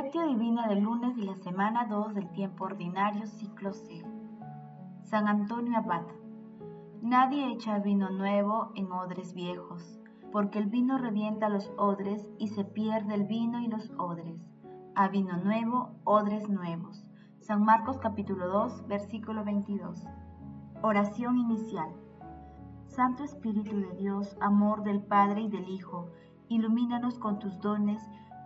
Lectio Divina del lunes de la semana 2 del tiempo ordinario, ciclo C. San Antonio Abad. Nadie echa vino nuevo en odres viejos, porque el vino revienta los odres y se pierde el vino y los odres. A vino nuevo, odres nuevos. San Marcos capítulo 2, versículo 22. Oración inicial. Santo Espíritu de Dios, amor del Padre y del Hijo, ilumínanos con tus dones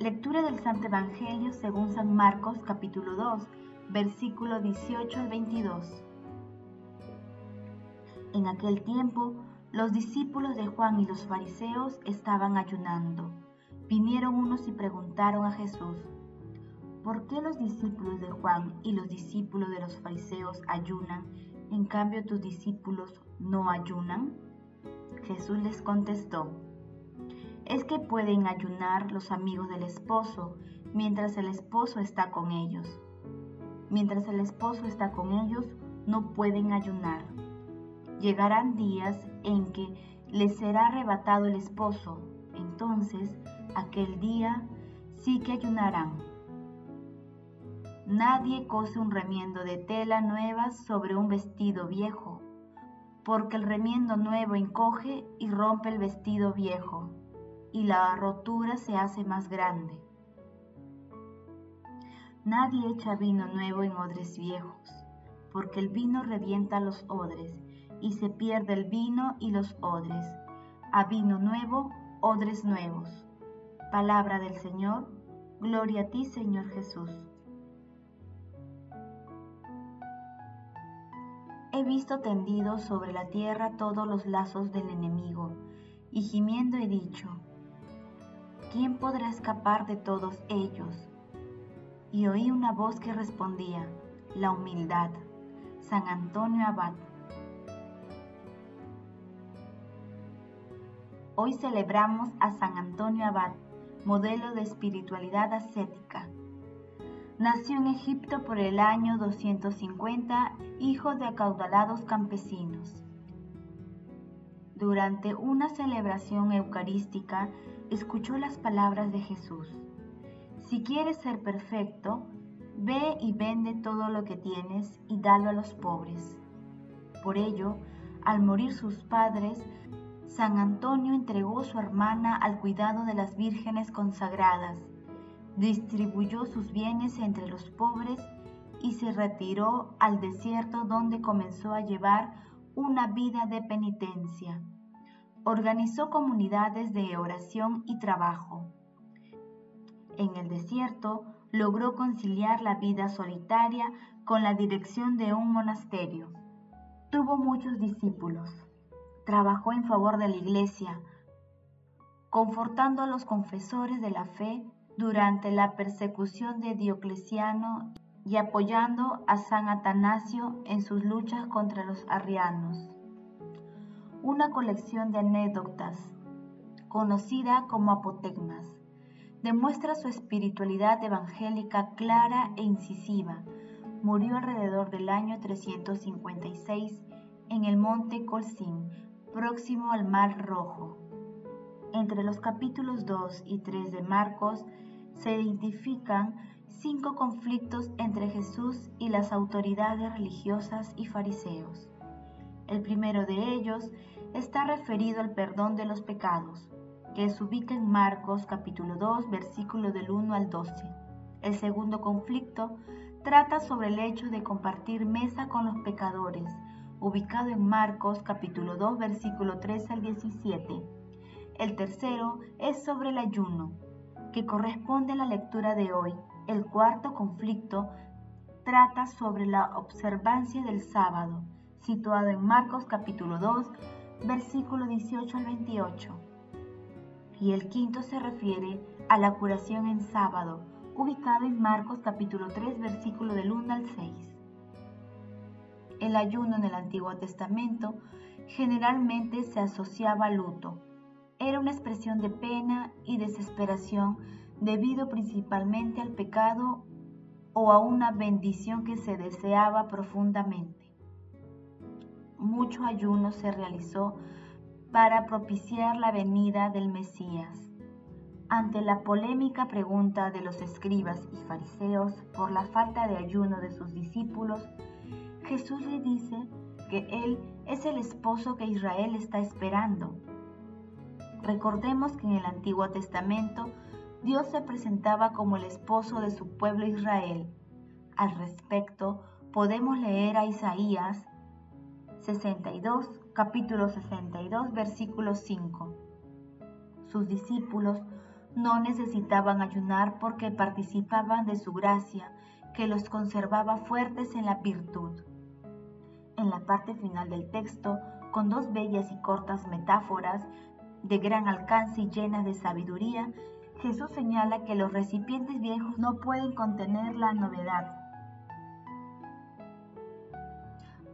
Lectura del Santo Evangelio según San Marcos capítulo 2, versículo 18 al 22. En aquel tiempo, los discípulos de Juan y los fariseos estaban ayunando. Vinieron unos y preguntaron a Jesús, ¿por qué los discípulos de Juan y los discípulos de los fariseos ayunan, en cambio tus discípulos no ayunan? Jesús les contestó, es que pueden ayunar los amigos del esposo mientras el esposo está con ellos. Mientras el esposo está con ellos, no pueden ayunar. Llegarán días en que les será arrebatado el esposo, entonces aquel día sí que ayunarán. Nadie cose un remiendo de tela nueva sobre un vestido viejo, porque el remiendo nuevo encoge y rompe el vestido viejo y la rotura se hace más grande. Nadie echa vino nuevo en odres viejos, porque el vino revienta los odres, y se pierde el vino y los odres. A vino nuevo, odres nuevos. Palabra del Señor, gloria a ti Señor Jesús. He visto tendidos sobre la tierra todos los lazos del enemigo, y gimiendo he dicho, ¿quién podrá escapar de todos ellos? Y oí una voz que respondía, la humildad, San Antonio Abad. Hoy celebramos a San Antonio Abad, modelo de espiritualidad ascética. Nació en Egipto por el año 250, hijo de acaudalados campesinos. Durante una celebración eucarística, escuchó las palabras de Jesús. Si quieres ser perfecto, ve y vende todo lo que tienes y dalo a los pobres. Por ello, al morir sus padres, San Antonio entregó su hermana al cuidado de las vírgenes consagradas, distribuyó sus bienes entre los pobres y se retiró al desierto donde comenzó a llevar una vida de penitencia organizó comunidades de oración y trabajo. En el desierto logró conciliar la vida solitaria con la dirección de un monasterio. Tuvo muchos discípulos. Trabajó en favor de la iglesia, confortando a los confesores de la fe durante la persecución de Diocleciano y apoyando a San Atanasio en sus luchas contra los arrianos una colección de anécdotas, conocida como apotegmas. Demuestra su espiritualidad evangélica clara e incisiva. Murió alrededor del año 356 en el monte Colcín, próximo al Mar Rojo. Entre los capítulos 2 y 3 de Marcos se identifican cinco conflictos entre Jesús y las autoridades religiosas y fariseos. El primero de ellos está referido al perdón de los pecados, que se ubica en Marcos capítulo 2, versículo del 1 al 12. El segundo conflicto trata sobre el hecho de compartir mesa con los pecadores, ubicado en Marcos capítulo 2, versículo 13 al 17. El tercero es sobre el ayuno, que corresponde a la lectura de hoy. El cuarto conflicto trata sobre la observancia del sábado, situado en Marcos capítulo 2, versículo 18 al 28. Y el quinto se refiere a la curación en sábado, ubicado en Marcos capítulo 3, versículo del 1 al 6. El ayuno en el Antiguo Testamento generalmente se asociaba al luto. Era una expresión de pena y desesperación debido principalmente al pecado o a una bendición que se deseaba profundamente. Mucho ayuno se realizó para propiciar la venida del Mesías. Ante la polémica pregunta de los escribas y fariseos por la falta de ayuno de sus discípulos, Jesús le dice que Él es el esposo que Israel está esperando. Recordemos que en el Antiguo Testamento Dios se presentaba como el esposo de su pueblo Israel. Al respecto, podemos leer a Isaías 62, capítulo 62, versículo 5. Sus discípulos no necesitaban ayunar porque participaban de su gracia, que los conservaba fuertes en la virtud. En la parte final del texto, con dos bellas y cortas metáforas de gran alcance y llenas de sabiduría, Jesús señala que los recipientes viejos no pueden contener la novedad.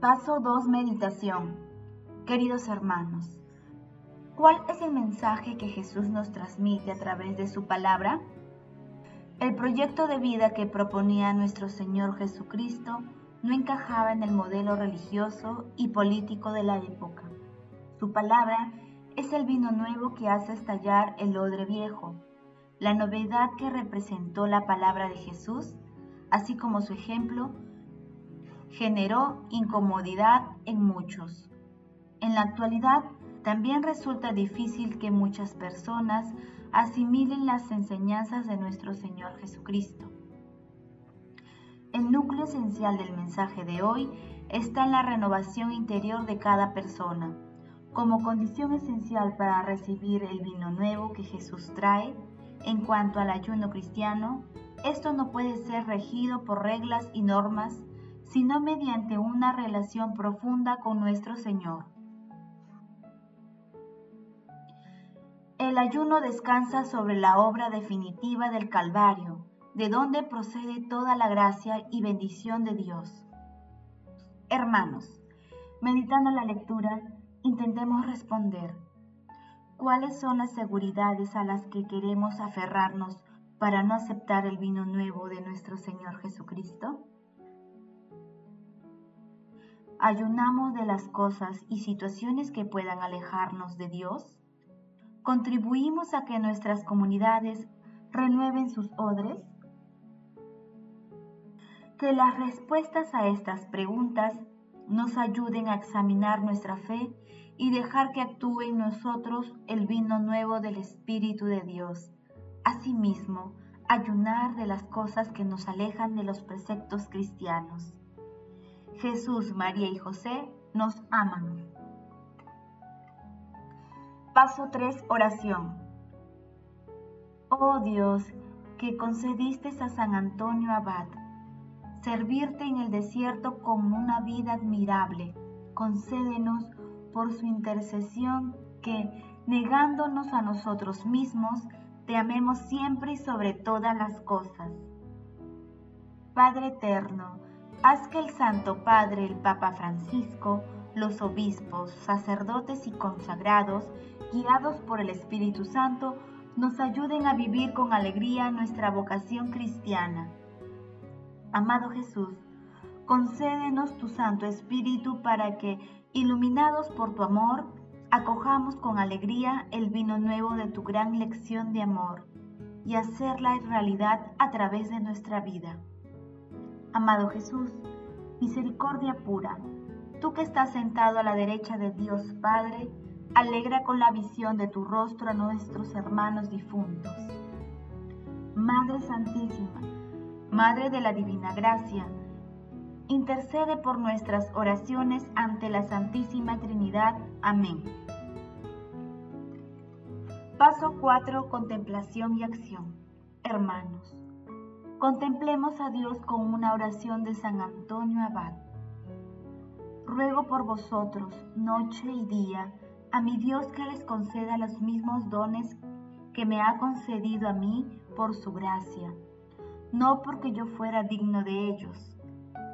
Paso 2. Meditación. Queridos hermanos, ¿cuál es el mensaje que Jesús nos transmite a través de su palabra? El proyecto de vida que proponía nuestro Señor Jesucristo no encajaba en el modelo religioso y político de la época. Su palabra es el vino nuevo que hace estallar el odre viejo, la novedad que representó la palabra de Jesús, así como su ejemplo, generó incomodidad en muchos. En la actualidad, también resulta difícil que muchas personas asimilen las enseñanzas de nuestro Señor Jesucristo. El núcleo esencial del mensaje de hoy está en la renovación interior de cada persona. Como condición esencial para recibir el vino nuevo que Jesús trae, en cuanto al ayuno cristiano, esto no puede ser regido por reglas y normas, sino mediante una relación profunda con nuestro Señor. El ayuno descansa sobre la obra definitiva del Calvario, de donde procede toda la gracia y bendición de Dios. Hermanos, meditando la lectura, intentemos responder. ¿Cuáles son las seguridades a las que queremos aferrarnos para no aceptar el vino nuevo de nuestro Señor Jesucristo? ¿Ayunamos de las cosas y situaciones que puedan alejarnos de Dios? ¿Contribuimos a que nuestras comunidades renueven sus odres? Que las respuestas a estas preguntas nos ayuden a examinar nuestra fe y dejar que actúe en nosotros el vino nuevo del Espíritu de Dios. Asimismo, ayunar de las cosas que nos alejan de los preceptos cristianos. Jesús, María y José nos aman. Paso 3. Oración. Oh Dios, que concediste a San Antonio Abad servirte en el desierto con una vida admirable, concédenos por su intercesión, que, negándonos a nosotros mismos, te amemos siempre y sobre todas las cosas. Padre eterno, haz que el Santo Padre, el Papa Francisco, los obispos, sacerdotes y consagrados, guiados por el Espíritu Santo, nos ayuden a vivir con alegría nuestra vocación cristiana. Amado Jesús, concédenos tu Santo Espíritu para que Iluminados por tu amor, acojamos con alegría el vino nuevo de tu gran lección de amor y hacerla realidad a través de nuestra vida. Amado Jesús, misericordia pura, tú que estás sentado a la derecha de Dios Padre, alegra con la visión de tu rostro a nuestros hermanos difuntos. Madre Santísima, Madre de la Divina Gracia, intercede por nuestras oraciones ante la Santísima Trinidad. Amén. Paso 4. Contemplación y acción. Hermanos, contemplemos a Dios con una oración de San Antonio Abad. Ruego por vosotros, noche y día, a mi Dios que les conceda los mismos dones que me ha concedido a mí por su gracia no porque yo fuera digno de ellos,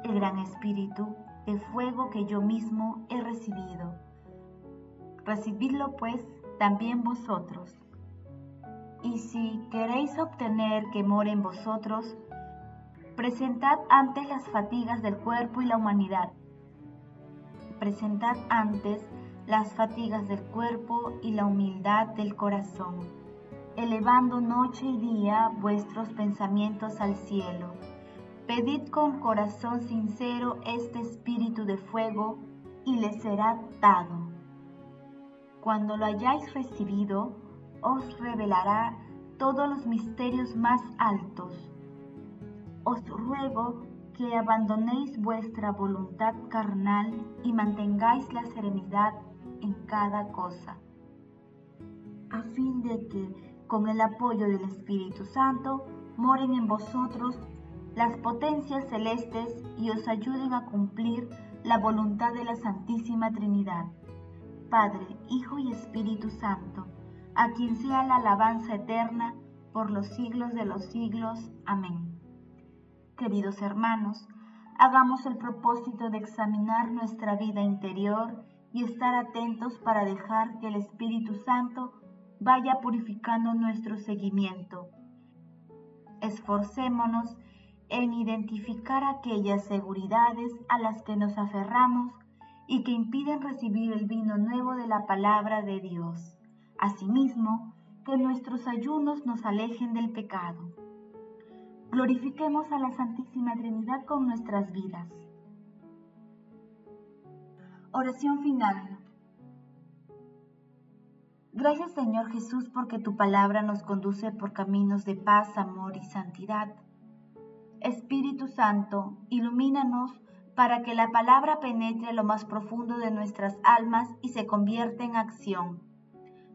el gran espíritu de fuego que yo mismo he recibido. Recibidlo pues también vosotros. Y si queréis obtener que more en vosotros, presentad antes las fatigas del cuerpo y la humanidad. Presentad antes las fatigas del cuerpo y la humildad del corazón, elevando noche y día vuestros pensamientos al cielo. Pedid con corazón sincero este espíritu de fuego y le será dado. Cuando lo hayáis recibido, os revelará todos los misterios más altos. Os ruego que abandonéis vuestra voluntad carnal y mantengáis la serenidad en cada cosa, a fin de que, con el apoyo del Espíritu Santo, moren en vosotros las potencias celestes y os ayuden a cumplir la voluntad de la Santísima Trinidad. Padre, Hijo y Espíritu Santo, a quien sea la alabanza eterna por los siglos de los siglos. Amén. Queridos hermanos, hagamos el propósito de examinar nuestra vida interior y estar atentos para dejar que el Espíritu Santo vaya purificando nuestro seguimiento. Esforcémonos en identificar aquellas seguridades a las que nos aferramos y que impiden recibir el vino nuevo de la palabra de Dios. Asimismo, que nuestros ayunos nos alejen del pecado. Glorifiquemos a la Santísima Trinidad con nuestras vidas. Oración final. Gracias Señor Jesús porque tu palabra nos conduce por caminos de paz, amor y santidad. Espíritu Santo, ilumínanos para que la palabra penetre lo más profundo de nuestras almas y se convierta en acción.